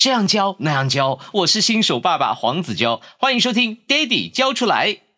这样教，那样教，我是新手爸爸黄子娇，欢迎收听爹地教出来。